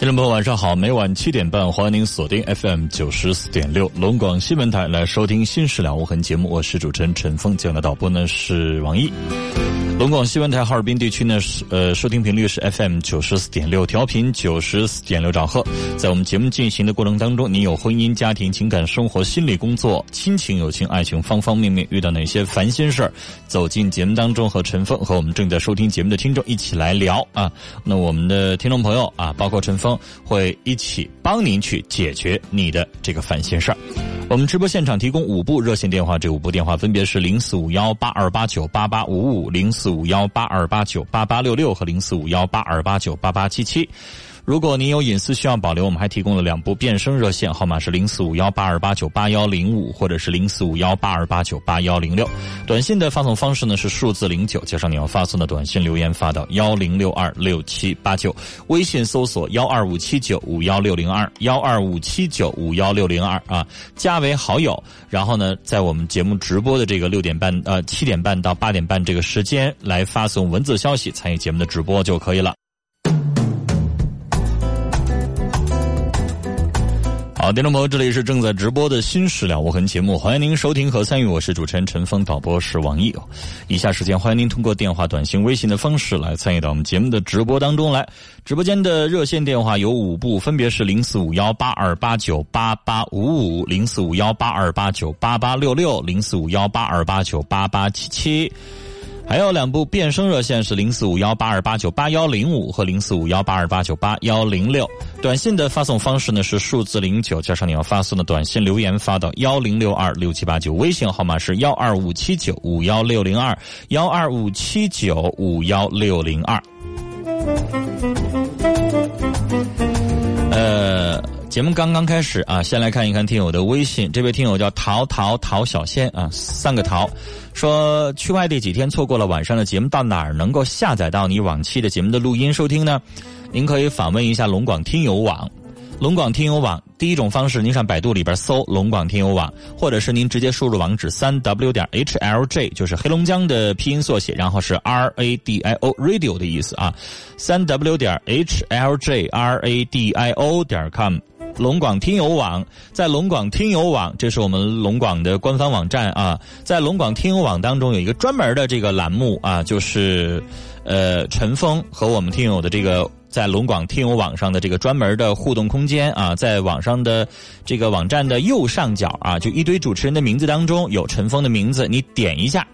听众朋友，晚上好！每晚七点半，欢迎您锁定 FM 九十四点六龙广新闻台来收听《新事了无痕》节目。我是主持人陈峰，今晚的导播呢是王毅。龙广新闻台哈尔滨地区呢是呃收听频率是 FM 九十四点六，调频九十四点六兆赫。在我们节目进行的过程当中，您有婚姻、家庭、情感、生活、心理、工作、亲情、友情、爱情方方面面遇到哪些烦心事儿，走进节目当中和陈峰和我们正在收听节目的听众一起来聊啊。那我们的听众朋友啊，包括陈峰。会一起帮您去解决你的这个烦心事儿。我们直播现场提供五部热线电话，这五部电话分别是零四五幺八二八九八八五五、零四五幺八二八九八八六六和零四五幺八二八九八八七七。如果您有隐私需要保留，我们还提供了两部变声热线，号码是零四五幺八二八九八幺零五，或者是零四五幺八二八九八幺零六。短信的发送方式呢是数字零九加上你要发送的短信留言发到幺零六二六七八九。微信搜索幺二五七九五幺六零二幺二五七九五幺六零二啊，加为好友。然后呢，在我们节目直播的这个六点半呃七点半到八点半这个时间来发送文字消息参与节目的直播就可以了。好，听众朋友，这里是正在直播的《新事了无痕》节目，欢迎您收听和参与。我是主持人陈峰，导播是王毅。以下时间，欢迎您通过电话、短信、微信的方式来参与到我们节目的直播当中来。直播间的热线电话有五部，分别是零四五幺八二八九八八五五、零四五幺八二八九八八六六、零四五幺八二八九八八七七。还有两部变声热线是零四五幺八二八九八幺零五和零四五幺八二八九八幺零六。短信的发送方式呢是数字零九加上你要发送的短信留言发到幺零六二六七八九。微信号码是幺二五七九五幺六零二幺二五七九五幺六零二。节目刚刚开始啊，先来看一看听友的微信。这位听友叫陶陶陶小仙啊，三个陶。说去外地几天，错过了晚上的节目，到哪儿能够下载到你往期的节目的录音收听呢？您可以访问一下龙广听友网。龙广听友网第一种方式，您上百度里边搜“龙广听友网”，或者是您直接输入网址三 w 点 h l j，就是黑龙江的拼音缩写，然后是 r a d i o radio 的意思啊，三 w 点 h l j r a d i o 点 com。龙广听友网，在龙广听友网，这是我们龙广的官方网站啊。在龙广听友网当中，有一个专门的这个栏目啊，就是呃陈峰和我们听友的这个在龙广听友网上的这个专门的互动空间啊，在网上的这个网站的右上角啊，就一堆主持人的名字当中有陈峰的名字，你点一下。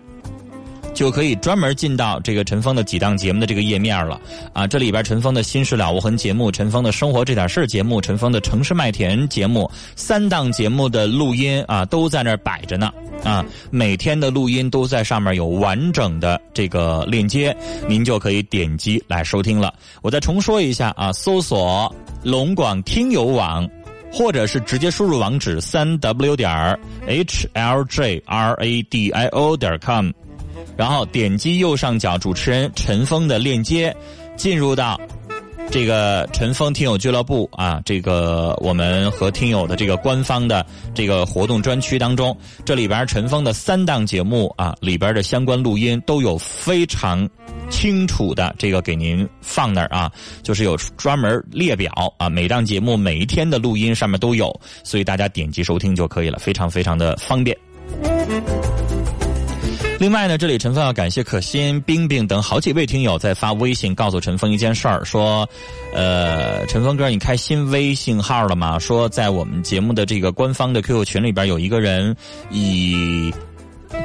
就可以专门进到这个陈峰的几档节目的这个页面了啊！这里边陈峰的新事了无痕节目、陈峰的生活这点事节目、陈峰的城市麦田节目三档节目的录音啊，都在那儿摆着呢啊！每天的录音都在上面有完整的这个链接，您就可以点击来收听了。我再重说一下啊，搜索龙广听友网，或者是直接输入网址三 w 点 h l j r a d i o 点 com。然后点击右上角主持人陈峰的链接，进入到这个陈峰听友俱乐部啊，这个我们和听友的这个官方的这个活动专区当中，这里边陈峰的三档节目啊里边的相关录音都有非常清楚的这个给您放那儿啊，就是有专门列表啊，每档节目每一天的录音上面都有，所以大家点击收听就可以了，非常非常的方便。另外呢，这里陈峰要感谢可心、冰冰等好几位听友在发微信告诉陈峰一件事儿，说，呃，陈峰哥，你开新微信号了吗？说在我们节目的这个官方的 QQ 群里边有一个人以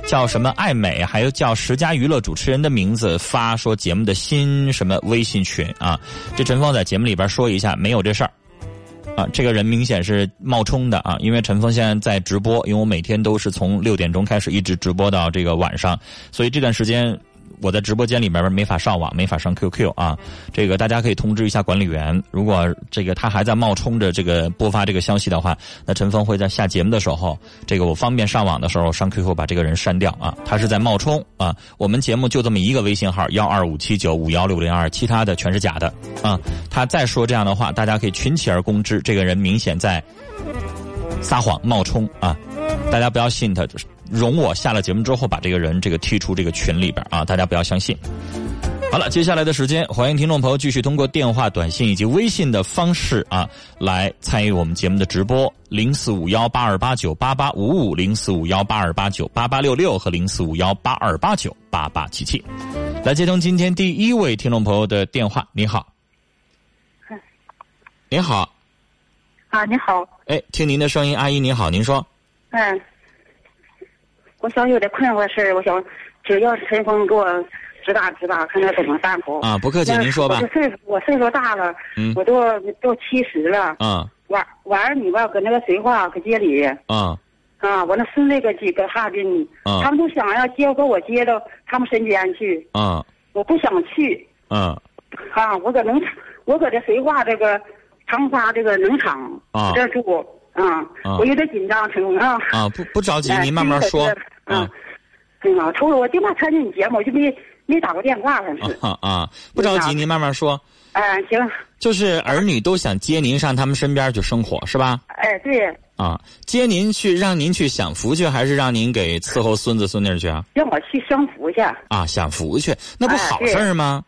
叫什么爱美，还有叫十佳娱乐主持人的名字发说节目的新什么微信群啊？这陈峰在节目里边说一下，没有这事儿。啊，这个人明显是冒充的啊！因为陈峰现在在直播，因为我每天都是从六点钟开始一直直播到这个晚上，所以这段时间。我在直播间里边没法上网，没法上 QQ 啊。这个大家可以通知一下管理员，如果这个他还在冒充着这个播发这个消息的话，那陈峰会在下节目的时候，这个我方便上网的时候上 QQ 把这个人删掉啊。他是在冒充啊。我们节目就这么一个微信号幺二五七九五幺六零二，其他的全是假的啊。他再说这样的话，大家可以群起而攻之。这个人明显在撒谎冒充啊，大家不要信他就是。容我下了节目之后把这个人这个踢出这个群里边啊！大家不要相信。好了，接下来的时间，欢迎听众朋友继续通过电话、短信以及微信的方式啊，来参与我们节目的直播。零四五幺八二八九八八五五，零四五幺八二八九八八六六和零四五幺八二八九八八七七。来接通今天第一位听众朋友的电话。你好，您好。啊，你好。哎，听您的声音，阿姨您好，您说。嗯。我想有点困惑事儿，我想只要陈峰给我指导指导，看看怎么办不？啊，不客气，您说吧。我岁数我岁数大了，嗯，我都都七十了。啊。晚晚上你吧，搁那个绥化搁街里。啊。啊，我那孙子搁几个哈尔滨。啊。他们都想要接给我接到他们身边去。啊。我不想去。啊。啊，我搁农场，我搁这绥化这个长沙这个农场这住。啊。我有点紧张，陈峰啊。啊，不不着急，您慢慢说。啊，对吗？除了我电话参加你节目，我就没没打过电话，反是。啊啊，不着急，您慢慢说。哎，行。就是儿女都想接您上他们身边去生活，是吧？哎，对。啊，接您去，让您去享福去，还是让您给伺候孙子孙女去啊？让我去享福去。啊，享福去，那不好事儿吗？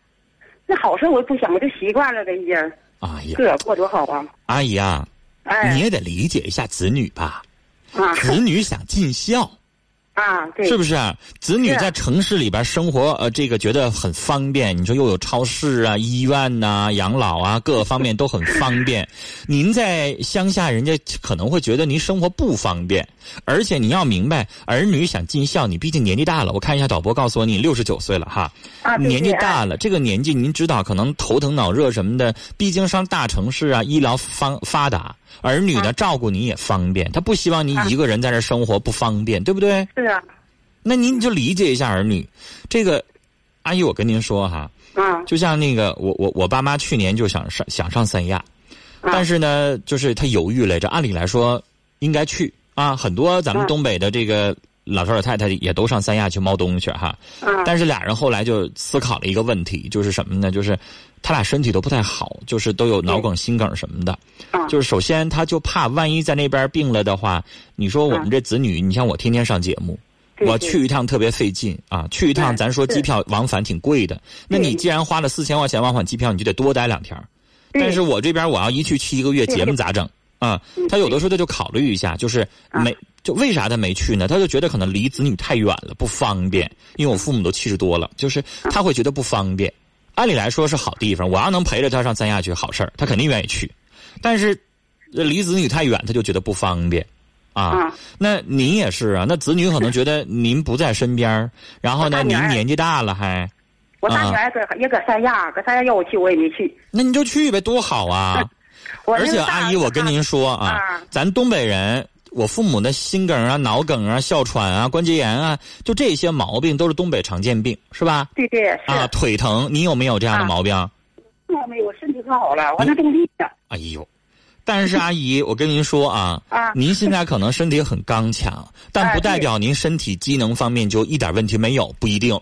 那好事我不想，我就习惯了，这已经。哎呀，这过多好啊！阿姨啊，哎，你也得理解一下子女吧。啊。子女想尽孝。啊，对，是不是啊？子女在城市里边生活，呃，这个觉得很方便。你说又有超市啊、医院呐、养老啊，各个方面都很方便。您在乡下，人家可能会觉得您生活不方便。而且你要明白，儿女想尽孝，你毕竟年纪大了。我看一下导播告诉我，你六十九岁了哈。啊，年纪大了，这个年纪您知道，可能头疼脑热什么的。毕竟上大城市啊，医疗方发达。儿女呢，照顾你也方便，他不希望你一个人在这生活不方便，对不对？是啊。那您就理解一下儿女，这个阿姨，我跟您说哈，啊，就像那个我我我爸妈去年就想上想上三亚，但是呢，就是他犹豫来着。按理来说应该去啊，很多咱们东北的这个老头老太太也都上三亚去猫东去哈。但是俩人后来就思考了一个问题，就是什么呢？就是他俩身体都不太好，就是都有脑梗、心梗什么的。就是首先他就怕万一在那边病了的话，你说我们这子女，你像我天天上节目。我去一趟特别费劲啊！去一趟，咱说机票往返挺贵的。那你既然花了四千块钱往返机票，你就得多待两天。但是我这边我要一去去一个月，节目咋整啊？他有的时候他就考虑一下，就是没就为啥他没去呢？他就觉得可能离子女太远了，不方便。因为我父母都七十多了，就是他会觉得不方便。按理来说是好地方，我要能陪着他上三亚去，好事儿，他肯定愿意去。但是离子女太远，他就觉得不方便。啊，那您也是啊？那子女可能觉得您不在身边 然后呢，您年纪大了还。我大女儿搁也搁三亚，搁三亚要我去我也没去。那你就去呗，多好啊！而且阿姨，我跟您说啊，咱东北人，我父母的心梗啊、脑梗啊、哮喘啊、关节炎啊，就这些毛病都是东北常见病，是吧？对对。啊，腿疼，你有没有这样的毛病？我没有，身体可好了，我那种力的。哎呦。但是阿姨，我跟您说啊，啊，您现在可能身体很刚强，但不代表您身体机能方面就一点问题没有，不一定。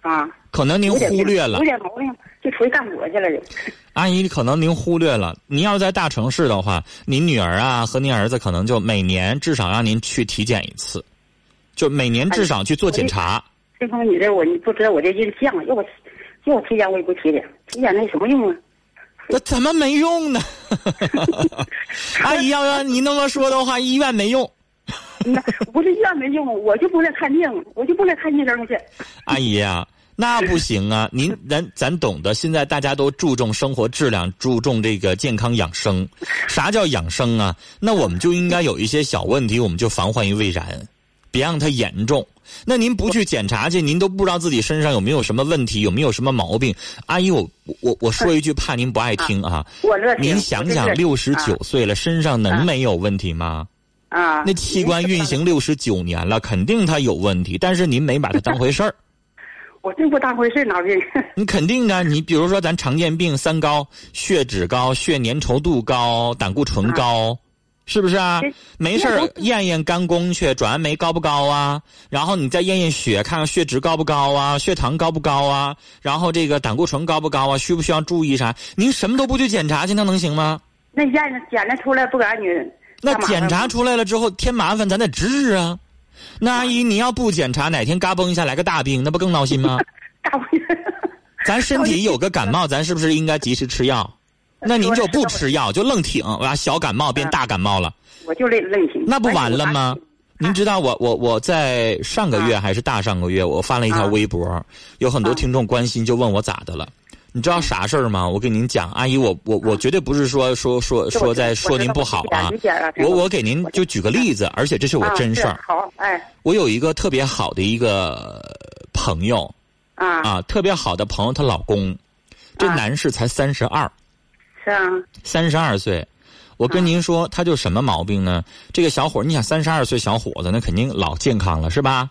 啊，可能您忽略了。有点毛病，就出去干活去了就。阿姨，可能您忽略了，您要是在大城市的话，您女儿啊和您儿子可能就每年至少让您去体检一次，就每年至少去做检查。这方你这我你不知道我这印象，要我要我体检我也不体检，体检那有什么用啊？那怎么没用呢？阿姨，要要你那么说的话，医院没用。那不是医院没用，我就不来看病，我就不来看医生去。阿姨呀，那不行啊！您咱咱懂得，现在大家都注重生活质量，注重这个健康养生。啥叫养生啊？那我们就应该有一些小问题，我们就防患于未然，别让它严重。那您不去检查去，您都不知道自己身上有没有什么问题，有没有什么毛病。阿姨，我我我说一句，怕您不爱听啊。我乐您想想，六十九岁了，身上能没有问题吗？啊。那器官运行六十九年了，肯定它有问题，但是您没把它当回事儿。我真不当回事，脑病。你 肯定的，你比如说咱常见病，三高：血脂高、血粘稠度高、胆固醇高。是不是啊？没事验验肝功去，转氨酶高不高啊？然后你再验验血，看看血脂高不高啊？血糖高不高啊？然后这个胆固醇高不高啊？需不需要注意啥？您什么都不去检查去，那能行吗？那验检查出来不给俺女。那检查出来了之后添麻烦，咱得治啊。那阿姨，你要不检查，哪天嘎嘣一下来个大病，那不更闹心吗？大病。咱身体有个感冒，咱是不是应该及时吃药？那您就不吃药，就愣挺，完小感冒变大感冒了。我就愣愣挺。那不完了吗？您知道我我我在上个月还是大上个月，我发了一条微博，有很多听众关心，就问我咋的了。你知道啥事儿吗？我跟您讲，阿姨，我我我绝对不是说说说说在说您不好啊。我我给您就举个例子，而且这是我真事儿。好，哎。我有一个特别好的一个朋友，啊啊，特别好的朋友，她老公，这男士才三十二。是啊，三十二岁，我跟您说，他就什么毛病呢？这个小伙你想三十二岁小伙子，那肯定老健康了，是吧？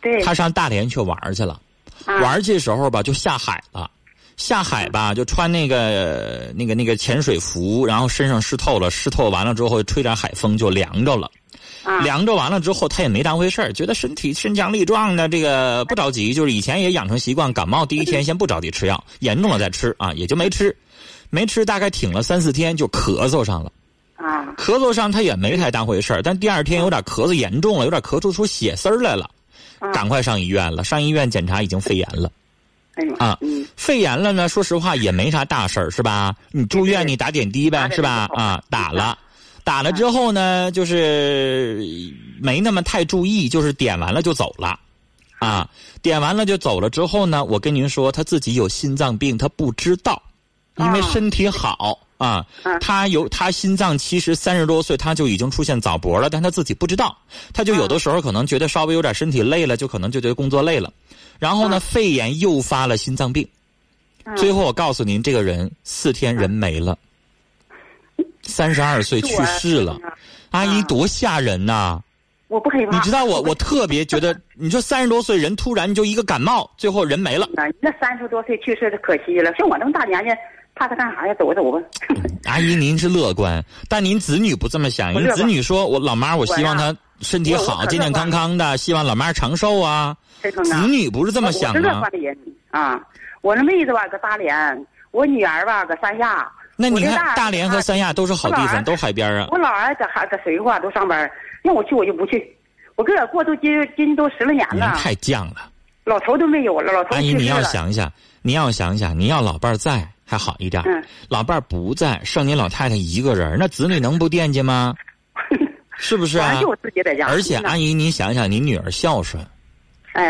对。他上大连去玩去了，玩去的时候吧，就下海了。下海吧，就穿那个那个那个潜水服，然后身上湿透了，湿透完了之后吹点海风就凉着了。凉着完了之后，他也没当回事儿，觉得身体身强力壮的，这个不着急。就是以前也养成习惯，感冒第一天先不着急吃药，严重了再吃啊，也就没吃。没吃，大概挺了三四天，就咳嗽上了。啊，咳嗽上他也没太当回事儿，但第二天有点咳嗽严重了，有点咳出出血丝儿来了，赶快上医院了。上医院检查已经肺炎了。哎呦啊，肺炎了呢，说实话也没啥大事儿，是吧？你住院你打点滴呗，是吧？啊，打了，打了之后呢，就是没那么太注意，就是点完了就走了。啊，点完了就走了之后呢，我跟您说，他自己有心脏病，他不知道。因为身体好啊，他有他心脏其实三十多岁他就已经出现早搏了，但他自己不知道，他就有的时候可能觉得稍微有点身体累了，就可能就觉得工作累了，然后呢肺炎诱发了心脏病，最后我告诉您，这个人四天人没了，三十二岁去世了，阿姨多吓人呐！我不害怕。你知道我 我特别觉得，你说三十多岁人突然就一个感冒，最后人没了。那三十多岁去世的可惜了，像我这么大年纪。怕他干啥呀？走吧走吧。阿姨，您是乐观，但您子女不这么想。您子女说：“我老妈，我希望她身体好，健健康康的，希望老妈长寿啊。”子女不是这么想的。啊！我那妹子吧搁大连，我女儿吧搁三亚。那你看，大连和三亚都是好地方，都海边啊。我老儿搁还搁绥化都上班，让我去我就不去。我搁这过都今今都十来年了。太犟了。老头都没有了，老头阿姨，你要想想，你要想想，你要老伴在。还好一点，老伴儿不在，剩您老太太一个人，那子女能不惦记吗？是不是啊？就自己在家。而且阿姨，您想想，您女儿孝顺，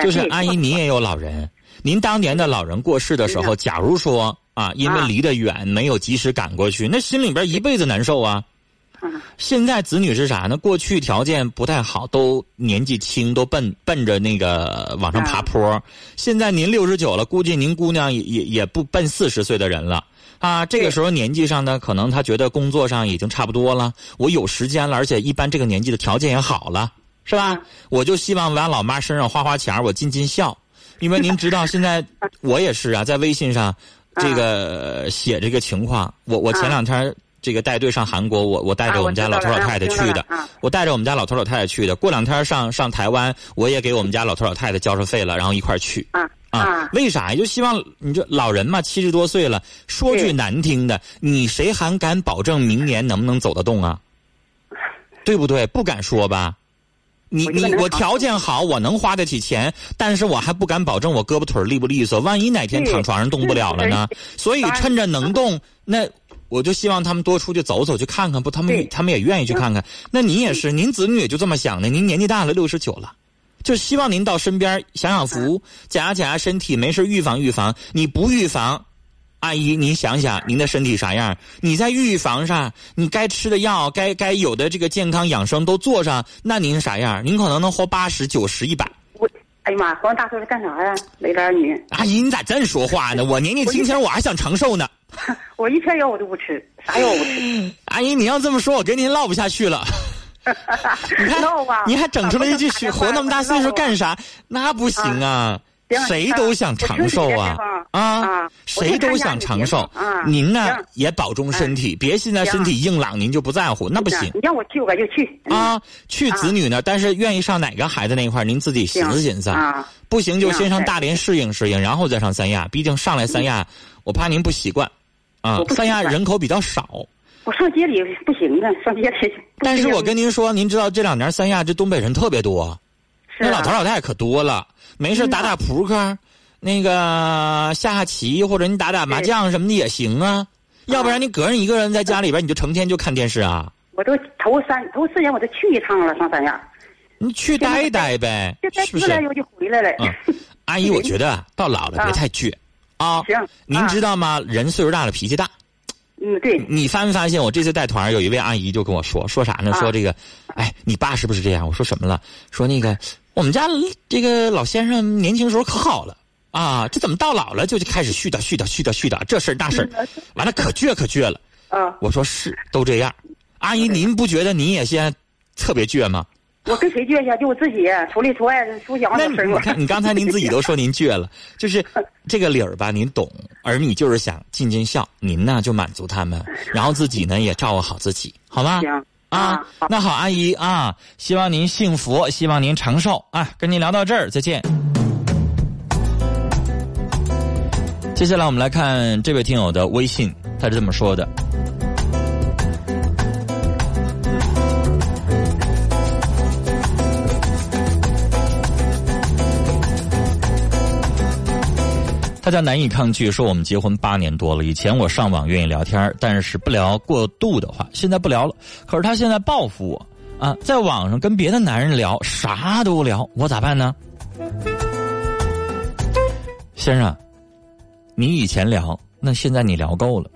就是阿姨，您也有老人。您当年的老人过世的时候，假如说啊，因为离得远，没有及时赶过去，那心里边一辈子难受啊。现在子女是啥呢？过去条件不太好，都年纪轻，都奔奔着那个往上爬坡。现在您六十九了，估计您姑娘也也也不奔四十岁的人了啊。这个时候年纪上呢，可能他觉得工作上已经差不多了，我有时间了，而且一般这个年纪的条件也好了，是吧？我就希望往老妈身上花花钱，我尽尽孝。因为您知道，现在 我也是啊，在微信上这个写这个情况。我我前两天。这个带队上韩国，我我带着我们家老头老太太去的，我带着我们家老头老太太去的。过两天上上台湾，我也给我们家老头老太太交上费了，然后一块儿去。啊啊！为啥呀？就希望你这老人嘛，七十多岁了，说句难听的，你谁还敢保证明年能不能走得动啊？对不对？不敢说吧？你你我条件好，我能花得起钱，但是我还不敢保证我胳膊腿利不利索，万一哪天躺床上动不了了呢？所以趁着能动，那。我就希望他们多出去走走，去看看，不，他们他们也愿意去看看。那您也是，您子女也就这么想的。您年纪大了，六十九了，就希望您到身边享享福，检查检查身体，没事预防预防。你不预防，阿姨，您想想您的身体啥样？你在预防上，你该吃的药，该该有的这个健康养生都做上，那您啥样？您可能能活八十九十一百。我哎呀妈！活大岁数干啥呀？没儿女。阿姨，你咋这么说话呢？我年纪轻轻，我还想长寿呢。我一片药我都不吃，啥药我不吃。阿姨，你要这么说，我跟您唠不下去了。你看，你还整出来一句“活那么大岁数干啥”？那不行啊。谁都想长寿啊啊！谁都想长寿。您呢也保重身体，别现在身体硬朗，您就不在乎，那不行。你让我去，我就去。啊，去子女呢，但是愿意上哪个孩子那一块，您自己寻思寻思。不行就先上大连适应适应，然后再上三亚。毕竟上来三亚，我怕您不习惯。啊，三亚人口比较少。我上街里不行啊，上街里。但是我跟您说，您知道这两年三亚这东北人特别多，那老头老太太可多了。没事打打扑克，那个下下棋，或者你打打麻将什么的也行啊。要不然你个人一个人在家里边，你就成天就看电视啊。我都头三头四年我都去一趟了，上三亚。你去待一待呗，是不是？我就回来了。阿姨，我觉得到老了 别太倔啊。行。您知道吗？人岁数大了脾气大。嗯，对。你发没发现？我这次带团有一位阿姨就跟我说，说啥呢？说这个，哎，你爸是不是这样？我说什么了？说那个。我们家这个老先生年轻时候可好了啊，这怎么到老了就就开始絮叨絮叨絮叨絮叨这事儿那事儿，完了可倔可倔了。啊，我说是都这样。阿姨，您不觉得您也现在特别倔吗？我跟谁倔去？就我自己，出里出外出小的事你看，你刚才您自己都说您倔了，就是这个理儿吧，您懂。而你就是想尽尽孝，您呢就满足他们，然后自己呢也照顾好自己，好吗？行。啊，那好，阿姨啊，希望您幸福，希望您长寿啊！跟您聊到这儿，再见。接下来我们来看这位听友的微信，他是这么说的。他家难以抗拒，说我们结婚八年多了，以前我上网愿意聊天，但是不聊过度的话，现在不聊了。可是他现在报复我啊，在网上跟别的男人聊，啥都聊，我咋办呢？先生，你以前聊，那现在你聊够了。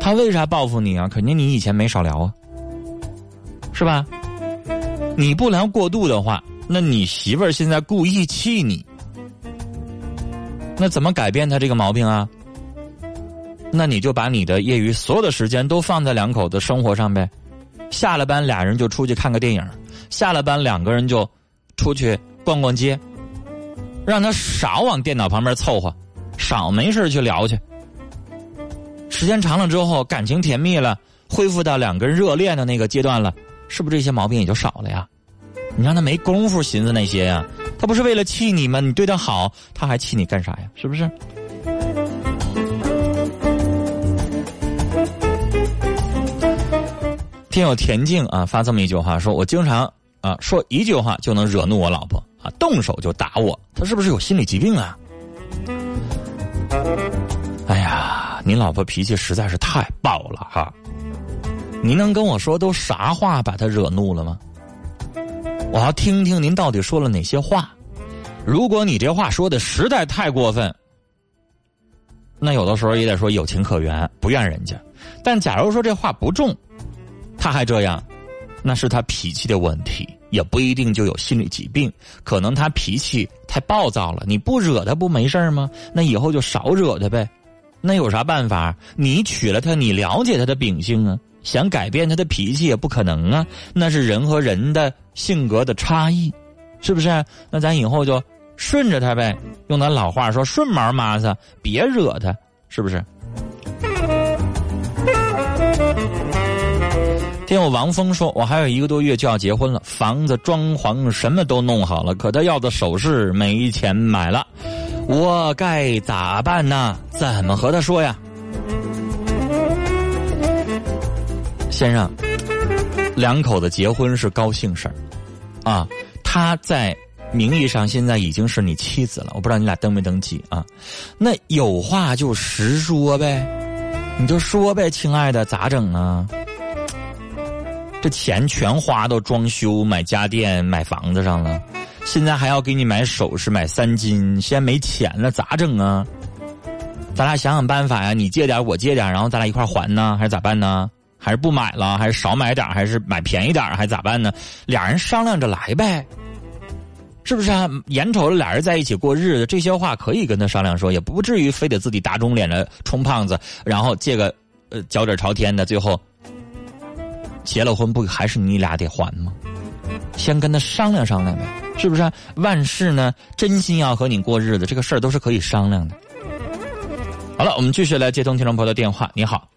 他为啥报复你啊？肯定你以前没少聊啊，是吧？你不聊过度的话，那你媳妇儿现在故意气你。那怎么改变他这个毛病啊？那你就把你的业余所有的时间都放在两口子生活上呗。下了班俩人就出去看个电影，下了班两个人就出去逛逛街，让他少往电脑旁边凑合，少没事去聊去。时间长了之后，感情甜蜜了，恢复到两个人热恋的那个阶段了，是不是这些毛病也就少了呀？你让他没工夫寻思那些呀。他不是为了气你吗？你对他好，他还气你干啥呀？是不是？听友田静啊发这么一句话，说我经常啊说一句话就能惹怒我老婆啊，动手就打我，他是不是有心理疾病啊？哎呀，您老婆脾气实在是太暴了哈！您能跟我说都啥话把他惹怒了吗？我要听听您到底说了哪些话。如果你这话说的实在太过分，那有的时候也得说有情可原，不怨人家。但假如说这话不重，他还这样，那是他脾气的问题，也不一定就有心理疾病。可能他脾气太暴躁了，你不惹他不没事吗？那以后就少惹他呗。那有啥办法？你娶了她，你了解他的秉性啊。想改变他的脾气也不可能啊，那是人和人的性格的差异，是不是？那咱以后就顺着他呗，用咱老话说顺毛麻子，别惹他，是不是？听我王峰说，我还有一个多月就要结婚了，房子装潢什么都弄好了，可他要的首饰没钱买了，我该咋办呢？怎么和他说呀？先生，两口子结婚是高兴事儿，啊，他在名义上现在已经是你妻子了，我不知道你俩登没登记啊？那有话就实说呗，你就说呗，亲爱的，咋整啊？这钱全花到装修、买家电、买房子上了，现在还要给你买首饰、买三金，现在没钱了，咋整啊？咱俩想想办法呀！你借点，我借点，然后咱俩一块还呢，还是咋办呢？还是不买了，还是少买点，还是买便宜点，还咋办呢？俩人商量着来呗，是不是啊？眼瞅着俩人在一起过日子，这些话可以跟他商量说，也不至于非得自己打肿脸的充胖子，然后借个呃脚趾朝天的，最后。结了婚不还是你俩得还吗？先跟他商量商量呗，是不是？啊万事呢，真心要和你过日子，这个事儿都是可以商量的。好了，我们继续来接通听众朋友的电话。你好，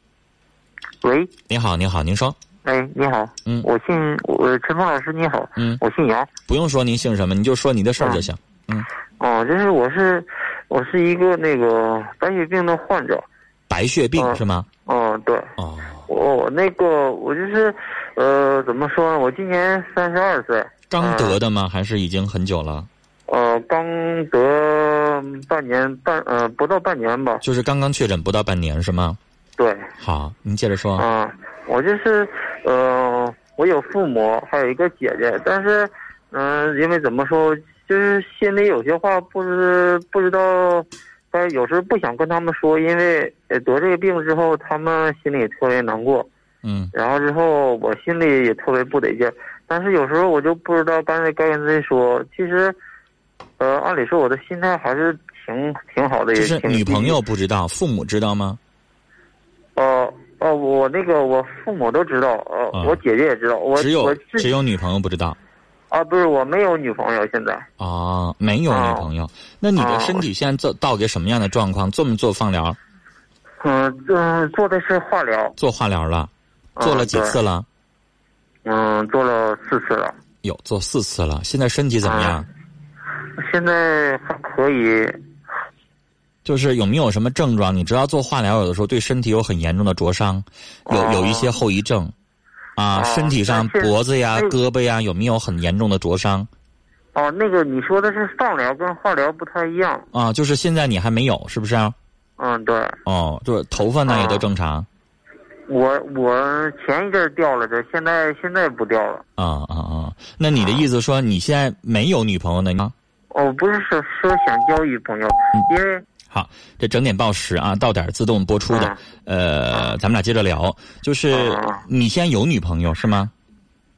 喂，你好，你好，您说。哎，你好，嗯，我姓我陈峰老师，你好，嗯，我姓杨，不用说您姓什么，你就说你的事儿就行。嗯，哦，就是我是我是一个那个白血病的患者，白血病是吗？哦，对。哦。我那个我就是，呃，怎么说呢？我今年三十二岁。刚得的吗？还是已经很久了？呃，刚得半年半，呃，不到半年吧。就是刚刚确诊不到半年是吗？对。好，您接着说。啊，我就是，呃，我有父母，还有一个姐姐，但是，嗯，因为怎么说，就是心里有些话不知不知道。但有时候不想跟他们说，因为得这个病之后，他们心里也特别难过。嗯。然后之后，我心里也特别不得劲。但是有时候我就不知道该该跟谁说。其实，呃，按理说我的心态还是挺挺好的。就是女朋友不知道，父母知道吗？哦哦，我那个我父母都知道，呃，我姐姐也知道。我只有只有女朋友不知道。啊，不是，我没有女朋友，现在。啊，没有女朋友，那你的身体现在做到个什么样的状况？做没做放疗？嗯嗯，做的是化疗。做化疗了，做了几次了？嗯，做了四次了。有做四次了，现在身体怎么样？现在还可以。就是有没有什么症状？你知道做化疗有的时候对身体有很严重的灼伤，有有一些后遗症。啊，身体上脖子呀、胳膊呀，有没有很严重的灼伤？哦，那个你说的是放疗跟化疗不太一样。啊，就是现在你还没有，是不是？嗯，对。哦，就是头发呢也都正常。我我前一阵掉了这，现在现在不掉了。啊啊啊！那你的意思说你现在没有女朋友呢？吗？哦，不是说说想交女朋友，因为。好，这整点报时啊，到点自动播出的。呃，咱们俩接着聊，就是你现在有女朋友是吗？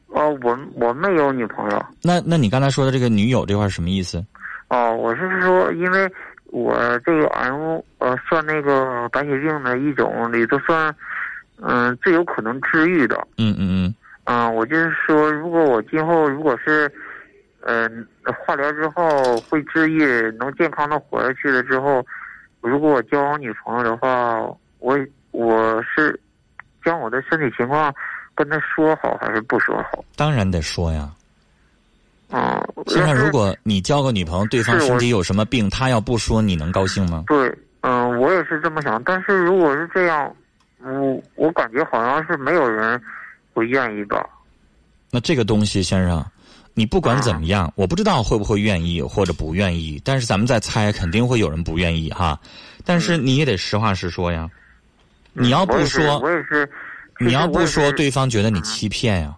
哦，我我没有女朋友。那那你刚才说的这个女友这块什么意思？哦，我是说，因为我这个 M 呃算那个白血病的一种里头算，嗯，最有可能治愈的。嗯嗯嗯。嗯，我就是说，如果我今后如果是，嗯，化疗之后会治愈，能健康的活下去了之后。如果我交往女朋友的话，我我是将我的身体情况跟她说好还是不说好？当然得说呀。啊，先生如果你交个女朋友，对方身体有什么病，他要不说，你能高兴吗？对，嗯，我也是这么想。但是如果是这样，我我感觉好像是没有人会愿意吧。那这个东西，先生。你不管怎么样，我不知道会不会愿意或者不愿意，但是咱们在猜，肯定会有人不愿意哈。但是你也得实话实说呀。你要不说，我也是。你要不说，对方觉得你欺骗呀。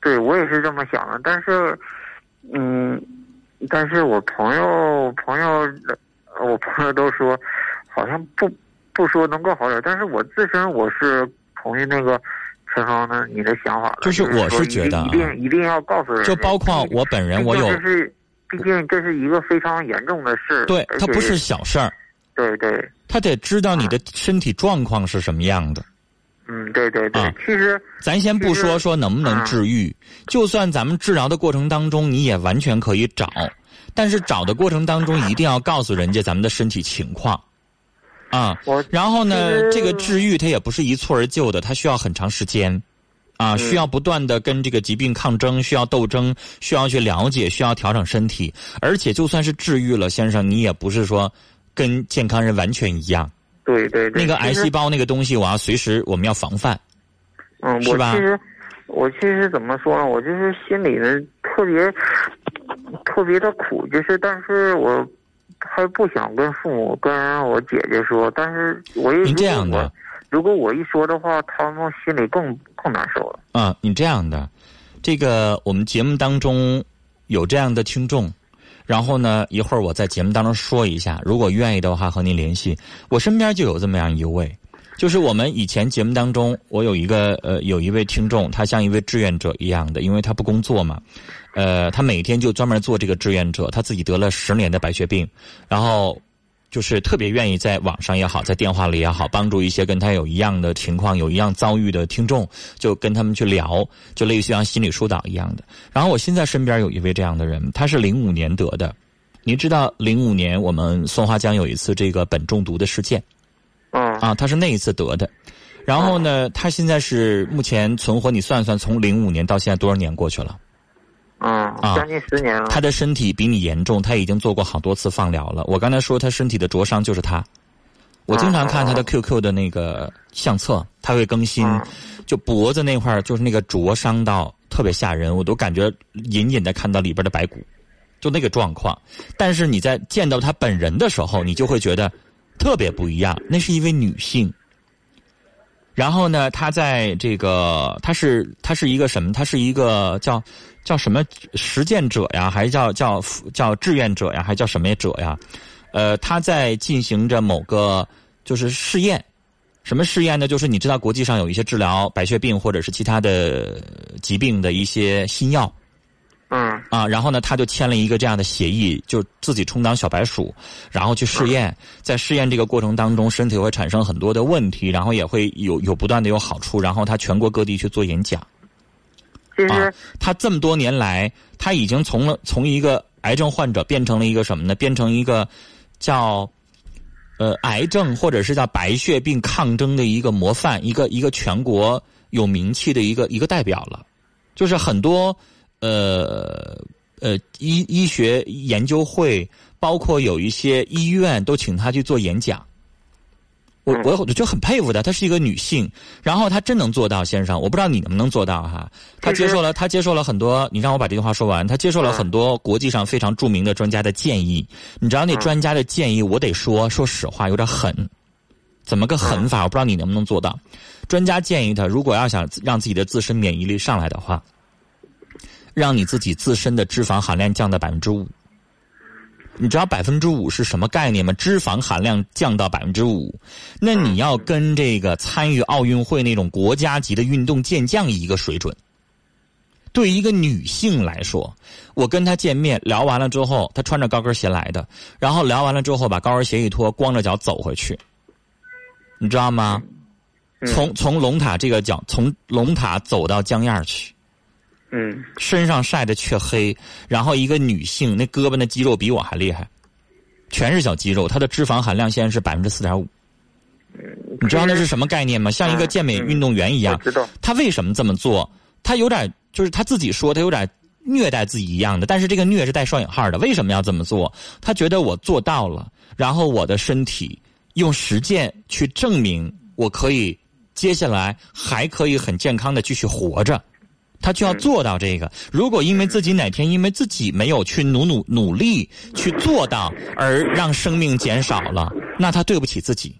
对，我也是这么想的。但是，嗯，但是我朋友朋友，我朋友都说，好像不不说能够好点。但是我自身我是同意那个。陈峰呢？你的想法？就是我是觉得，一定一定要告诉人。就包括我本人，我有。这是，毕竟这是一个非常严重的事。对，它不是小事儿。对对。他得知道你的身体状况是什么样的。嗯，对对对。其实，咱先不说说能不能治愈，就算咱们治疗的过程当中，你也完全可以找，但是找的过程当中一定要告诉人家咱们的身体情况。啊，然后呢，这个治愈它也不是一蹴而就的，它需要很长时间，啊，需要不断的跟这个疾病抗争，需要斗争，需要去了解，需要调整身体，而且就算是治愈了，先生，你也不是说跟健康人完全一样。对对对。那个癌细胞那个东西，我要随时我们要防范。嗯，是吧？其实我其实怎么说呢？我就是心里呢特别特别的苦，就是但是我。还不想跟父母、跟我姐姐说，但是我也您这样的，如果我一说的话，他们心里更更难受了。啊，你这样的，这个我们节目当中有这样的听众，然后呢，一会儿我在节目当中说一下，如果愿意的话和您联系。我身边就有这么样一位，就是我们以前节目当中，我有一个呃，有一位听众，他像一位志愿者一样的，因为他不工作嘛，呃，他每天就专门做这个志愿者，他自己得了十年的白血病，然后。就是特别愿意在网上也好，在电话里也好，帮助一些跟他有一样的情况、有一样遭遇的听众，就跟他们去聊，就类似于像心理疏导一样的。然后我现在身边有一位这样的人，他是零五年得的。您知道零五年我们松花江有一次这个苯中毒的事件，嗯啊，他是那一次得的。然后呢，他现在是目前存活，你算算，从零五年到现在多少年过去了？嗯，将近十年了。他的身体比你严重，他已经做过好多次放疗了。我刚才说他身体的灼伤就是他，我经常看他的 QQ 的那个相册，他会更新，就脖子那块儿就是那个灼伤到特别吓人，我都感觉隐隐的看到里边的白骨，就那个状况。但是你在见到他本人的时候，你就会觉得特别不一样，那是一位女性。然后呢，他在这个，他是他是一个什么？他是一个叫叫什么实践者呀，还是叫叫叫志愿者呀，还是叫什么者呀？呃，他在进行着某个就是试验，什么试验呢？就是你知道国际上有一些治疗白血病或者是其他的疾病的一些新药。嗯啊，然后呢，他就签了一个这样的协议，就自己充当小白鼠，然后去试验。在试验这个过程当中，身体会产生很多的问题，然后也会有有不断的有好处。然后他全国各地去做演讲。其实他这么多年来，他已经从了从一个癌症患者变成了一个什么呢？变成一个叫呃癌症或者是叫白血病抗争的一个模范，一个一个全国有名气的一个一个代表了。就是很多。呃呃，医医学研究会，包括有一些医院都请他去做演讲。我我我就很佩服她，她是一个女性，然后她真能做到，先生，我不知道你能不能做到哈。她接受了，她接受了很多，你让我把这句话说完。她接受了很多国际上非常著名的专家的建议。你知道那专家的建议，我得说，说实话有点狠。怎么个狠法？我不知道你能不能做到。专家建议他，如果要想让自己的自身免疫力上来的话。让你自己自身的脂肪含量降到百分之五，你知道百分之五是什么概念吗？脂肪含量降到百分之五，那你要跟这个参与奥运会那种国家级的运动健将一个水准。对于一个女性来说，我跟她见面聊完了之后，她穿着高跟鞋来的，然后聊完了之后把高跟鞋一脱，光着脚走回去，你知道吗？从从龙塔这个角，从龙塔走到江燕去。嗯，身上晒得却黑，然后一个女性那胳膊那肌肉比我还厉害，全是小肌肉，她的脂肪含量现在是百分之四点五。你知道那是什么概念吗？像一个健美运动员一样。知道。他为什么这么做？他有点就是他自己说他有点虐待自己一样的，但是这个虐是带双引号的。为什么要这么做？他觉得我做到了，然后我的身体用实践去证明我可以接下来还可以很健康的继续活着。他就要做到这个。如果因为自己哪天因为自己没有去努努努力去做到，而让生命减少了，那他对不起自己。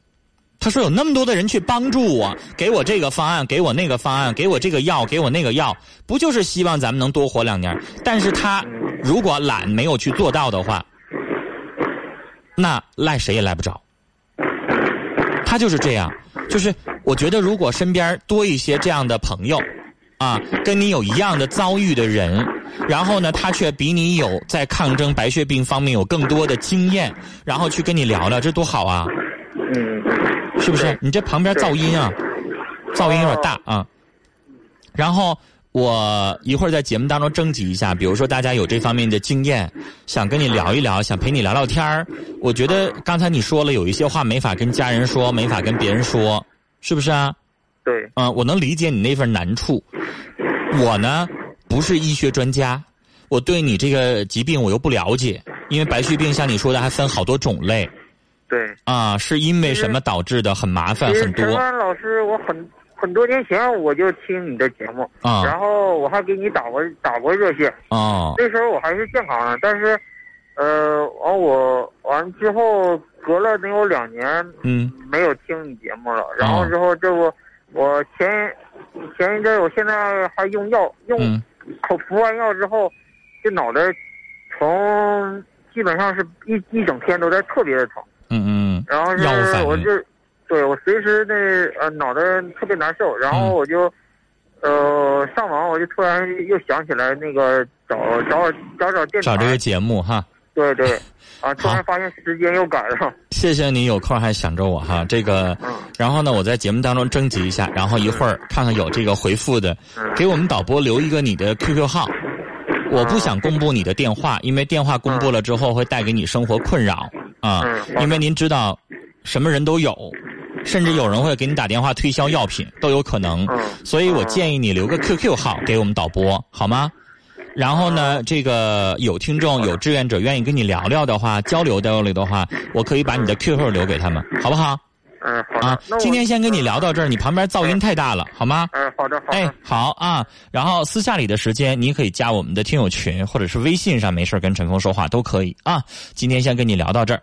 他说有那么多的人去帮助我，给我这个方案，给我那个方案，给我这个药，给我那个药，不就是希望咱们能多活两年？但是他如果懒没有去做到的话，那赖谁也赖不着。他就是这样，就是我觉得如果身边多一些这样的朋友。啊，跟你有一样的遭遇的人，然后呢，他却比你有在抗争白血病方面有更多的经验，然后去跟你聊聊，这多好啊！嗯，是不是？你这旁边噪音啊，噪音有点大啊。然后我一会儿在节目当中征集一下，比如说大家有这方面的经验，想跟你聊一聊，想陪你聊聊天儿。我觉得刚才你说了有一些话没法跟家人说，没法跟别人说，是不是啊？对。嗯，我能理解你那份难处。我呢，不是医学专家，我对你这个疾病我又不了解，因为白血病像你说的还分好多种类。对。啊，是因为什么导致的？很麻烦，很多。陈老师，我很很多年前我就听你的节目，啊，然后我还给你打过打过热线。哦。那时候我还是健康的，但是，呃，完我完之后隔了能有两年，嗯，没有听你节目了。然后之后这不，我前前一阵，我现在还用药，用口服完药之后，这脑袋从基本上是一一整天都在特别的疼。嗯嗯。然后是我就，对我随时那呃脑袋特别难受，然后我就。呃，上网我就突然又想起来那个找找找找电找这个节目哈。对对，啊，突然发现时间又赶上。谢谢你有空还想着我哈，这个，然后呢，我在节目当中征集一下，然后一会儿看看有这个回复的，给我们导播留一个你的 QQ 号。我不想公布你的电话，因为电话公布了之后会带给你生活困扰啊。因为您知道，什么人都有。甚至有人会给你打电话推销药品，都有可能。所以我建议你留个 QQ 号给我们导播，好吗？然后呢，这个有听众、有志愿者愿意跟你聊聊的话，交流交流的话，我可以把你的 QQ 留给他们，好不好？嗯，好啊，今天先跟你聊到这儿，你旁边噪音太大了，好吗？嗯，好的，好的。哎，好啊。然后私下里的时间，你可以加我们的听友群，或者是微信上没事跟陈峰说话都可以啊。今天先跟你聊到这儿。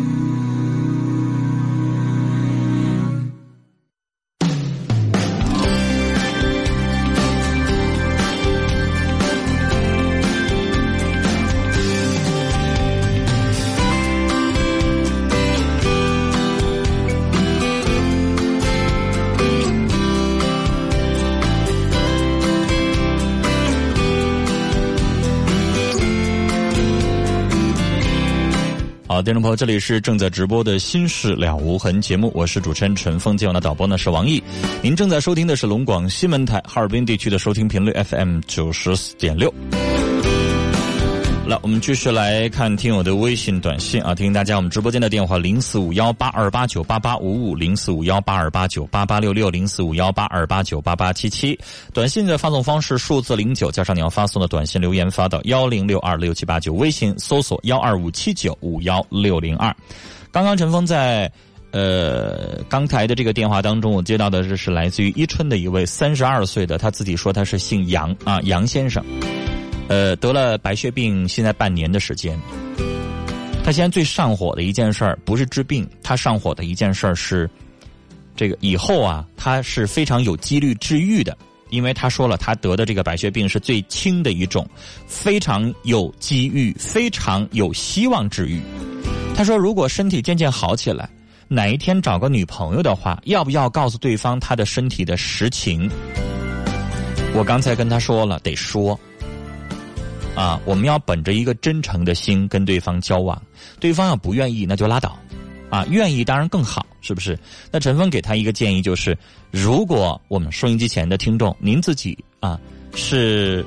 听众朋友，这里是正在直播的《心事了无痕》节目，我是主持人陈峰，今晚的导播呢是王毅。您正在收听的是龙广新闻台哈尔滨地区的收听频率 FM 九十四点六。来，我们继续来看听友的微信短信啊！提醒大家，我们直播间的电话零四五幺八二八九八八五五零四五幺八二八九八八六六零四五幺八二八九八八七七。短信的发送方式数字零九加上你要发送的短信留言发到幺零六二六七八九。微信搜索幺二五七九五幺六零二。刚刚陈峰在呃刚才的这个电话当中，我接到的这是来自于伊春的一位三十二岁的，他自己说他是姓杨啊，杨先生。呃，得了白血病，现在半年的时间。他现在最上火的一件事儿，不是治病，他上火的一件事儿是，这个以后啊，他是非常有几率治愈的，因为他说了，他得的这个白血病是最轻的一种，非常有机遇，非常有希望治愈。他说，如果身体渐渐好起来，哪一天找个女朋友的话，要不要告诉对方他的身体的实情？我刚才跟他说了，得说。啊，我们要本着一个真诚的心跟对方交往，对方要不愿意那就拉倒，啊，愿意当然更好，是不是？那陈峰给他一个建议就是，如果我们收音机前的听众，您自己啊是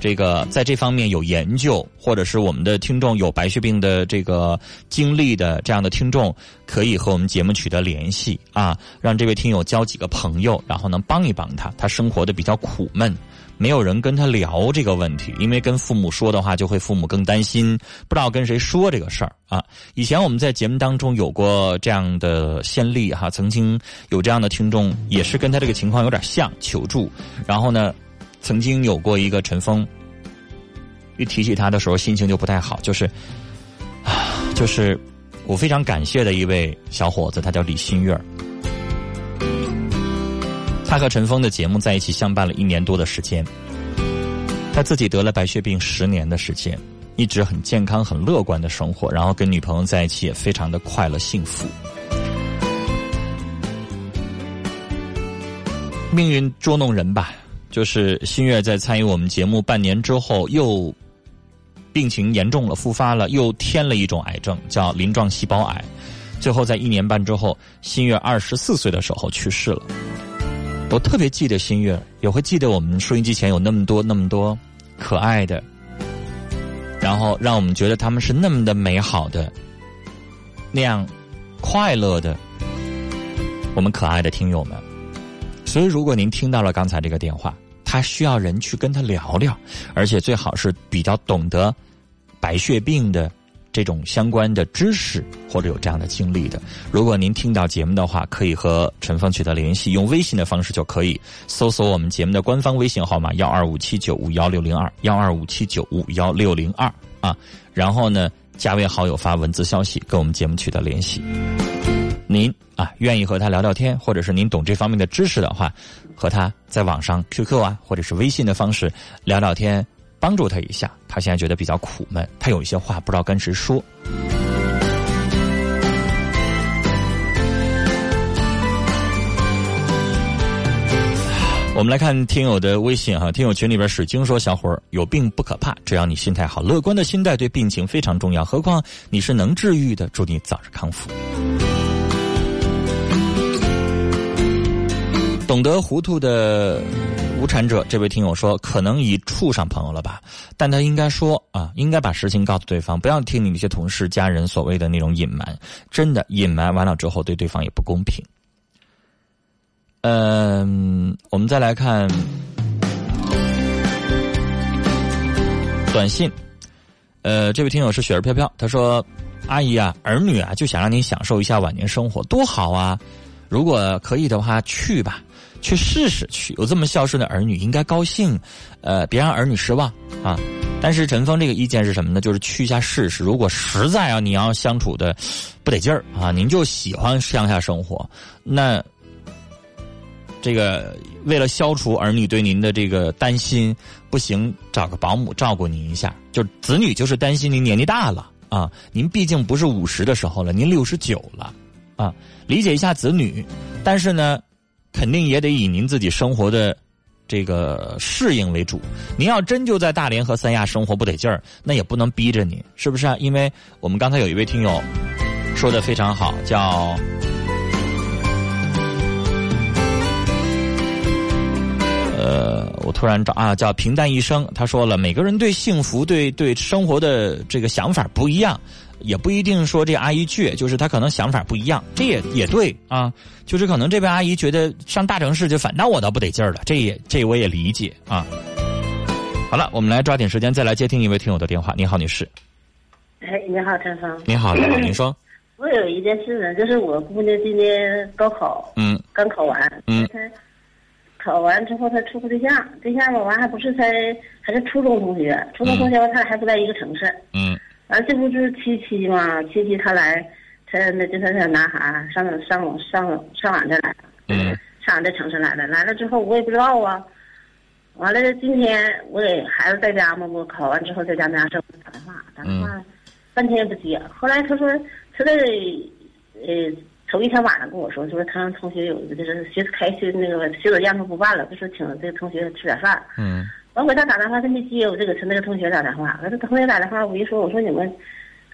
这个在这方面有研究，或者是我们的听众有白血病的这个经历的这样的听众，可以和我们节目取得联系啊，让这位听友交几个朋友，然后能帮一帮他，他生活的比较苦闷。没有人跟他聊这个问题，因为跟父母说的话，就会父母更担心，不知道跟谁说这个事儿啊。以前我们在节目当中有过这样的先例哈，曾经有这样的听众也是跟他这个情况有点像求助，然后呢，曾经有过一个陈峰，一提起他的时候心情就不太好，就是啊，就是我非常感谢的一位小伙子，他叫李新月。他和陈峰的节目在一起相伴了一年多的时间，他自己得了白血病十年的时间，一直很健康、很乐观的生活，然后跟女朋友在一起也非常的快乐幸福。命运捉弄人吧，就是新月在参与我们节目半年之后，又病情严重了，复发了，又添了一种癌症，叫鳞状细胞癌，最后在一年半之后，新月二十四岁的时候去世了。我特别记得新月，也会记得我们收音机前有那么多那么多可爱的，然后让我们觉得他们是那么的美好的，那样快乐的，我们可爱的听友们。所以，如果您听到了刚才这个电话，他需要人去跟他聊聊，而且最好是比较懂得白血病的。这种相关的知识或者有这样的经历的。如果您听到节目的话，可以和陈峰取得联系，用微信的方式就可以搜索我们节目的官方微信号码幺二五七九五幺六零二幺二五七九五幺六零二啊，然后呢加为好友发文字消息跟我们节目取得联系。您啊愿意和他聊聊天，或者是您懂这方面的知识的话，和他在网上 QQ 啊或者是微信的方式聊聊天。帮助他一下，他现在觉得比较苦闷，他有一些话不知道跟谁说。我们来看听友的微信哈，听友群里边水晶说：“小伙儿有病不可怕，只要你心态好，乐观的心态对病情非常重要。何况你是能治愈的，祝你早日康复。”懂得糊涂的。无产者这位听友说，可能已处上朋友了吧？但他应该说啊，应该把实情告诉对方，不要听你那些同事、家人所谓的那种隐瞒。真的隐瞒完了之后，对对方也不公平。嗯，我们再来看短信。呃，这位听友是雪儿飘飘，他说：“阿姨啊，儿女啊，就想让你享受一下晚年生活，多好啊！如果可以的话，去吧。”去试试去，有这么孝顺的儿女应该高兴，呃，别让儿女失望啊。但是陈峰这个意见是什么呢？就是去一下试试。如果实在啊你要相处的不得劲儿啊，您就喜欢乡下生活，那这个为了消除儿女对您的这个担心，不行，找个保姆照顾您一下。就子女就是担心您年纪大了啊，您毕竟不是五十的时候了，您六十九了啊，理解一下子女，但是呢。肯定也得以您自己生活的这个适应为主。您要真就在大连和三亚生活不得劲儿，那也不能逼着你，是不是啊？因为我们刚才有一位听友说的非常好，叫呃，我突然找啊，叫平淡一生。他说了，每个人对幸福、对对生活的这个想法不一样。也不一定说这阿姨倔，就是她可能想法不一样，这也也对啊。就是可能这位阿姨觉得上大城市就反倒我倒不得劲儿了，这也这我也理解啊。好了，我们来抓紧时间再来接听一位听友的电话。你好，女士。哎，你好，陈芳。你好，你好，您说。我有一件事呢，就是我姑娘今年高考，嗯，刚考完，嗯，她考完之后她处个对象，对象吧完还不是才还是初中同学，初中同学吧他俩还不在一个城市，嗯。完，这不就是七七吗？七七他来，他那就他那男孩上上上上俺这来嗯，上俺这城市来了。来了之后我也不知道啊。完了，今天我给孩子在家嘛，我考完之后在家那家打电话，打电话半天也不接。后来他说他在呃头一天晚上跟我说，说他让同学有一个就是学开学那个写作业不办了，就说请这个同学吃点饭。嗯。我给他打电话，他没接。我这个是那个同学打电话，我这同学打电话，我一说，我说你们，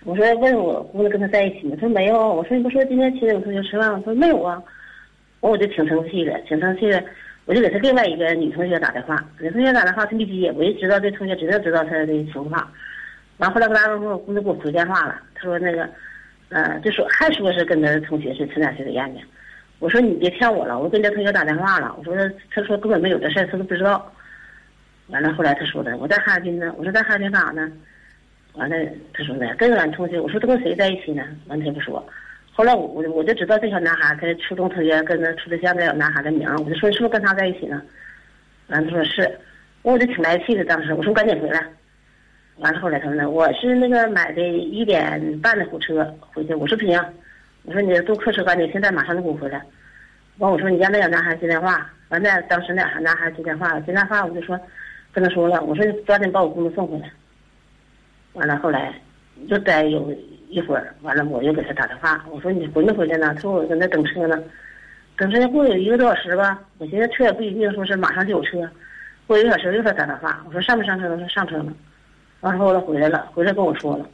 我说问我姑娘跟他在一起吗？他说没有。我说你不说今天请我同学吃饭吗？他说没有啊。完我就挺生气的，挺生气的，我就给他另外一个女同学打电话，女同学打电话他没接，我就知道这同学知道知道他的情况。完后来跟他说，我姑娘给我回电话了，他说那个，呃，就说还说是跟他同学是参加学的宴呢。我说你别骗我了，我跟这同学打电话了，我说他说根本没有这事，他都不知道。完了，后来他说的，我在哈尔滨呢。我说在哈尔滨干啥呢？完了，他说的跟俺同学。我说他跟谁在一起呢？完他也不说。后来我我就知道这小男孩他初中同学跟那处对象那小男孩的名我就说你是不是跟他在一起呢？完了他说是，我就挺来气的。当时我说赶紧回来。完了后来他说呢，我是那个买的一点半的火车回去。我说不行，我说你坐客车赶紧，现在马上就给我回来。完我说你家那小男孩接电话。完了当时那男孩接电话，接电话我就说。跟他说了，我说抓紧把我姑娘送回来。完了，后来就待有一会儿，完了我又给他打电话，我说你回没回来呢？他说我在那等车呢，等车过有一个多小时吧。我寻思车也不一定说是马上就有车，过一个小时又给他打电话，我说上没上车？他说上车了。完了后来回来了，回来跟我说了，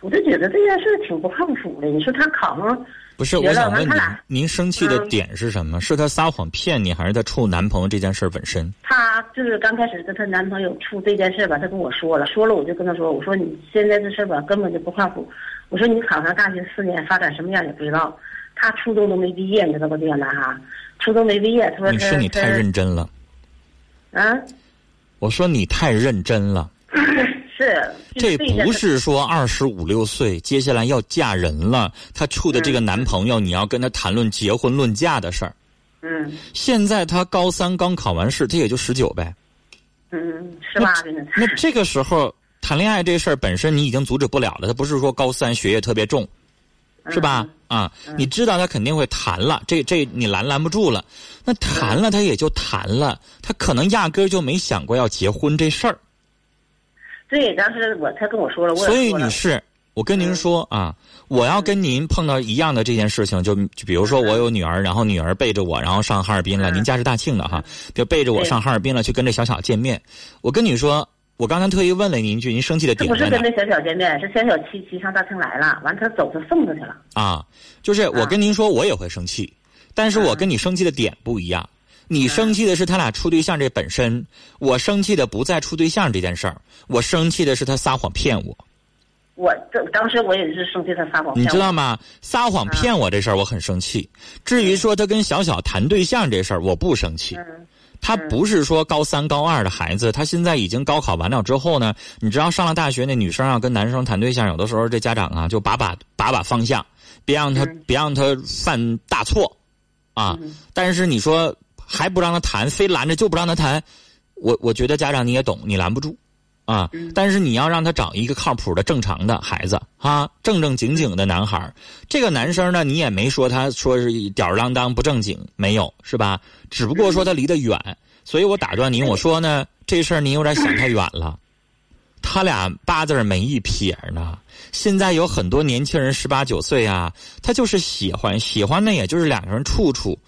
我就觉得这件事挺不靠谱的。你说他考上。不是，我想问您，您生气的点是什么？是她撒谎骗你，还是她处男朋友这件事本身？她就是刚开始跟她男朋友处这件事吧，她跟我说了，说了我就跟她说，我说你现在这事吧根本就不靠谱。我说你考上大学四年发展什么样也不知道，她初中都没毕业，你知道不？这个男孩初中没毕业，她说你是你太认真了。啊？我说你太认真了。是。这不是说二十五六岁接下来要嫁人了，她处的这个男朋友，你要跟他谈论结婚论嫁的事儿。嗯。现在她高三刚考完试，她也就十九呗。嗯，十八的呢。那这个时候谈恋爱这事儿本身你已经阻止不了了，她不是说高三学业特别重，是吧？啊，你知道他肯定会谈了，这这你拦拦不住了。那谈了他也就谈了，他可能压根就没想过要结婚这事儿。对，当时我他跟我说了，我所以女士，我跟您说啊，我要跟您碰到一样的这件事情，就就比如说我有女儿，然后女儿背着我，然后上哈尔滨了，您家是大庆的哈，就背着我上哈尔滨了，去跟这小小见面。我跟你说，我刚才特意问了您一句，您生气的点不是跟那小小见面，是小小七七上大庆来了，完他走，他送他去了。啊，就是我跟您说，我也会生气，但是我跟你生气的点不一样。你生气的是他俩处对象这本身，我生气的不在处对象这件事儿，我生气的是他撒谎骗我。我这当时我也是生气他撒谎。你知道吗？撒谎骗我这事儿我很生气。至于说他跟小小谈对象这事儿，我不生气。他不是说高三高二的孩子，他现在已经高考完了之后呢，你知道上了大学那女生要跟男生谈对象，有的时候这家长啊就把把把把方向，别让他别让他犯大错，啊！但是你说。还不让他谈，非拦着就不让他谈，我我觉得家长你也懂，你拦不住，啊！但是你要让他找一个靠谱的、正常的孩子啊，正正经经的男孩这个男生呢，你也没说他说是吊儿郎当、不正经，没有是吧？只不过说他离得远，所以我打断您，我说呢，这事儿您有点想太远了。他俩八字没一撇呢。现在有很多年轻人十八九岁啊，他就是喜欢，喜欢呢，也就是两个人处处。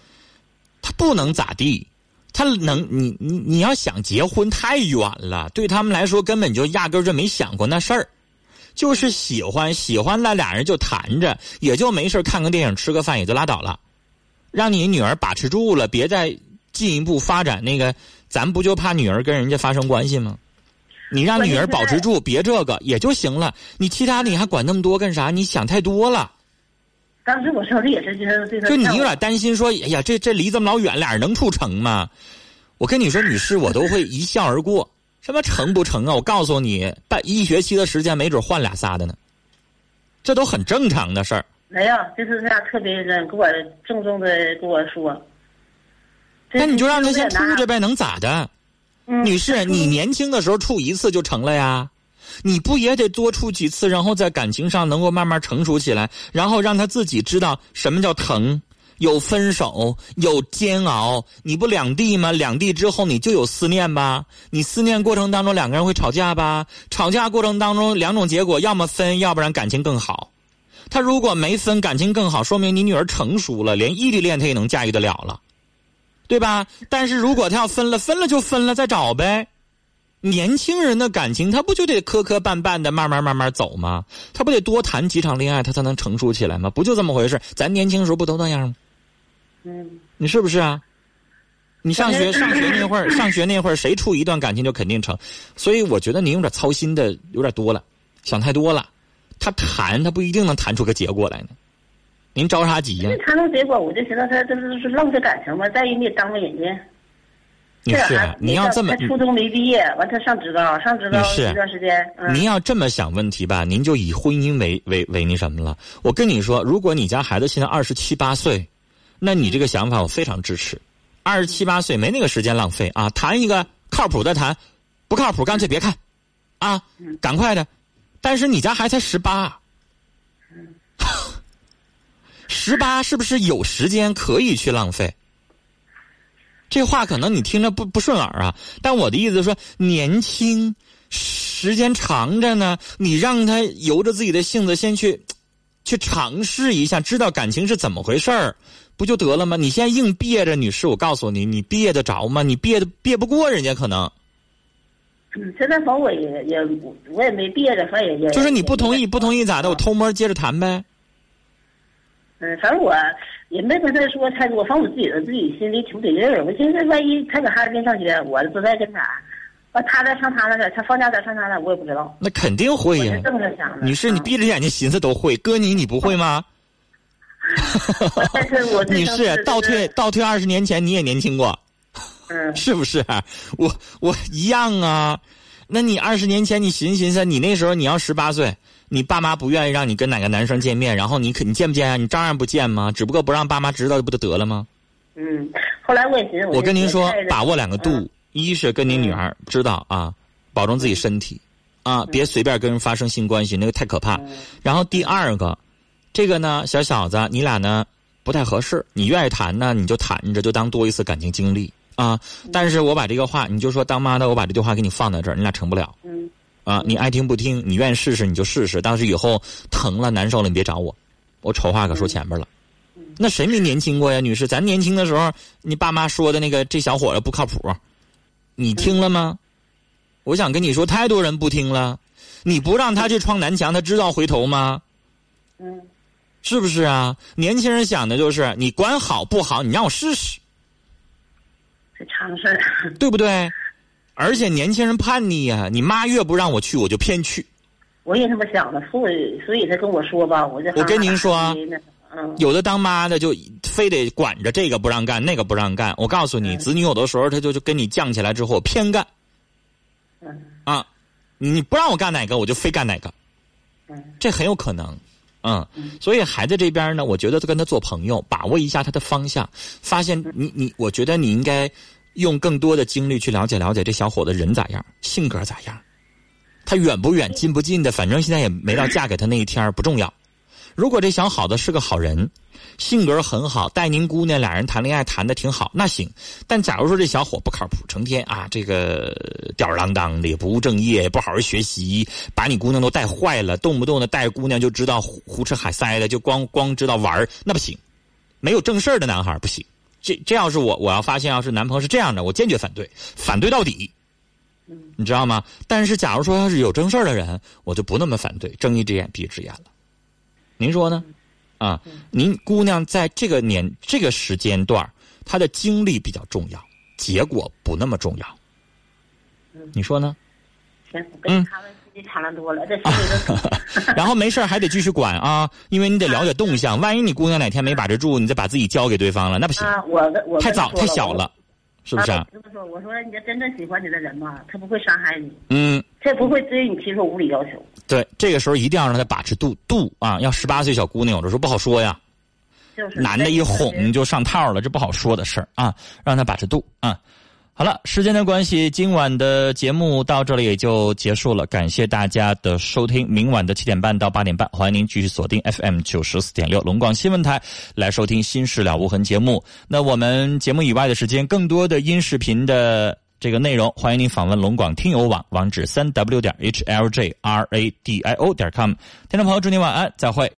他不能咋地，他能你你你要想结婚太远了，对他们来说根本就压根就没想过那事儿，就是喜欢喜欢那俩人就谈着，也就没事看个电影吃个饭也就拉倒了，让你女儿把持住了，别再进一步发展那个，咱不就怕女儿跟人家发生关系吗？你让女儿保持住，别这个也就行了，你其他的你还管那么多干啥？你想太多了。当时我说的也是，就是这个。就你有点担心，说，哎呀，这这离这么老远，俩人能处成吗？我跟你说，女士，我都会一笑而过。什么成不成啊？我告诉你，半一学期的时间，没准换俩仨的呢。这都很正常的事儿。没有，就是这样，特别的给我郑重的跟我说。那你就让他先处着呗，能咋的？女士，你年轻的时候处一次就成了呀。你不也得多处几次，然后在感情上能够慢慢成熟起来，然后让他自己知道什么叫疼，有分手，有煎熬。你不两地吗？两地之后你就有思念吧？你思念过程当中两个人会吵架吧？吵架过程当中两种结果，要么分，要不然感情更好。他如果没分，感情更好，说明你女儿成熟了，连异地恋他也能驾驭得了了，对吧？但是如果他要分了，分了就分了，再找呗。年轻人的感情，他不就得磕磕绊绊的，慢慢慢慢走吗？他不得多谈几场恋爱，他才能成熟起来吗？不就这么回事？咱年轻时候不都那样吗？嗯，你是不是啊？你上学上学那会儿，上学那会儿，谁处一段感情就肯定成。所以我觉得您有点操心的有点多了，想太多了。他谈，他不一定能谈出个结果来呢。您着啥急呀？谈到结果，我就寻思他这是是浪费感情嘛。再一，你也耽误人家。女士，你要这么，他初中没毕业，完他上职高，上职高一段时间。您要这么想问题吧，您就以婚姻为为为那什么了。我跟你说，如果你家孩子现在二十七八岁，那你这个想法我非常支持。二十七八岁没那个时间浪费啊，谈一个靠谱的谈，不靠谱干脆别看，啊，赶快的。但是你家孩子才十八，十八是不是有时间可以去浪费？这话可能你听着不不顺耳啊，但我的意思说，年轻时间长着呢，你让他由着自己的性子先去，去尝试一下，知道感情是怎么回事儿，不就得了吗？你现在硬憋着，女士，我告诉你，你憋得着吗？你憋的憋不过人家可能。嗯，现在反正我也也我也没憋着，反正也也。就是你不同意，不同意咋的？我偷摸接着谈呗。嗯，反正我。也没跟他说太多，反正我自己的自己心里挺不得劲儿。我寻思，万一他搁哈尔滨上学，我不在跟前，完他再上他那儿，他放假再上他那儿，我也不知道。那肯定会呀。这么想的。女士，你闭着眼睛寻思都会，哥你你不会吗？但是我 女士倒退倒退二十年前，你也年轻过，嗯，是不是？我我一样啊。那你二十年前你寻思寻思，你那时候你要十八岁，你爸妈不愿意让你跟哪个男生见面，然后你肯你见不见啊？你照样不见吗？只不过不让爸妈知道不就得了吗？嗯，后来我也觉得，我跟您说，把握两个度，一是跟您女儿知道啊，保重自己身体，啊，别随便跟人发生性关系，那个太可怕。然后第二个，这个呢，小小子，你俩呢不太合适，你愿意谈呢，你就谈着，就当多一次感情经历。啊！但是我把这个话，你就说当妈的，我把这句话给你放在这儿，你俩成不了。嗯。啊，你爱听不听，你愿意试试你就试试。但是以后疼了难受了，你别找我，我丑话可说前边了。那谁没年轻过呀，女士？咱年轻的时候，你爸妈说的那个这小伙子不靠谱，你听了吗？我想跟你说，太多人不听了。你不让他去撞南墙，他知道回头吗？嗯。是不是啊？年轻人想的就是你管好不好，你让我试试。这常事儿，对不对？而且年轻人叛逆呀，你妈越不让我去，我就偏去。我也这么想的，所以所以他跟我说吧，我就我跟您说，嗯，有的当妈的就非得管着这个不让干，那个不让干。我告诉你，子女有的时候他就就跟你犟起来之后偏干。嗯啊，你不让我干哪个，我就非干哪个。嗯，这很有可能。嗯，所以孩子这边呢，我觉得跟他做朋友，把握一下他的方向，发现你你，我觉得你应该用更多的精力去了解了解这小伙子人咋样，性格咋样，他远不远，近不近的，反正现在也没到嫁给他那一天不重要。如果这小伙子是个好人。性格很好，带您姑娘俩人谈恋爱谈的挺好，那行。但假如说这小伙不靠谱，成天啊这个吊儿郎当的，也不务正业，也不好好学习，把你姑娘都带坏了，动不动的带姑娘就知道胡吃海塞的，就光光知道玩那不行。没有正事的男孩不行。这这要是我，我要发现要是男朋友是这样的，我坚决反对，反对到底。你知道吗？但是假如说要是有正事儿的人，我就不那么反对，睁一只眼闭一只眼了。您说呢？啊，您姑娘在这个年这个时间段她的经历比较重要，结果不那么重要。你说呢？行，我跟他们时间长了多了，这心 然后没事还得继续管啊，因为你得了解动向。万一你姑娘哪天没把持住，你再把自己交给对方了，那不行。啊，我我太早太小了。是不是？这么说，我说你这真正喜欢你的人嘛，他不会伤害你，嗯，他不会对你提出无理要求。对，这个时候一定要让他把持度度啊！要十八岁小姑娘，有的时候不好说呀，就是男的一哄就上套了，这不好说的事儿啊，让他把持度啊。好了，时间的关系，今晚的节目到这里也就结束了。感谢大家的收听，明晚的七点半到八点半，欢迎您继续锁定 FM 九十四点六龙广新闻台来收听《新事了无痕》节目。那我们节目以外的时间，更多的音视频的这个内容，欢迎您访问龙广听友网网址三 w 点 h l j r a d i o 点 com。听众朋友，祝您晚安，再会。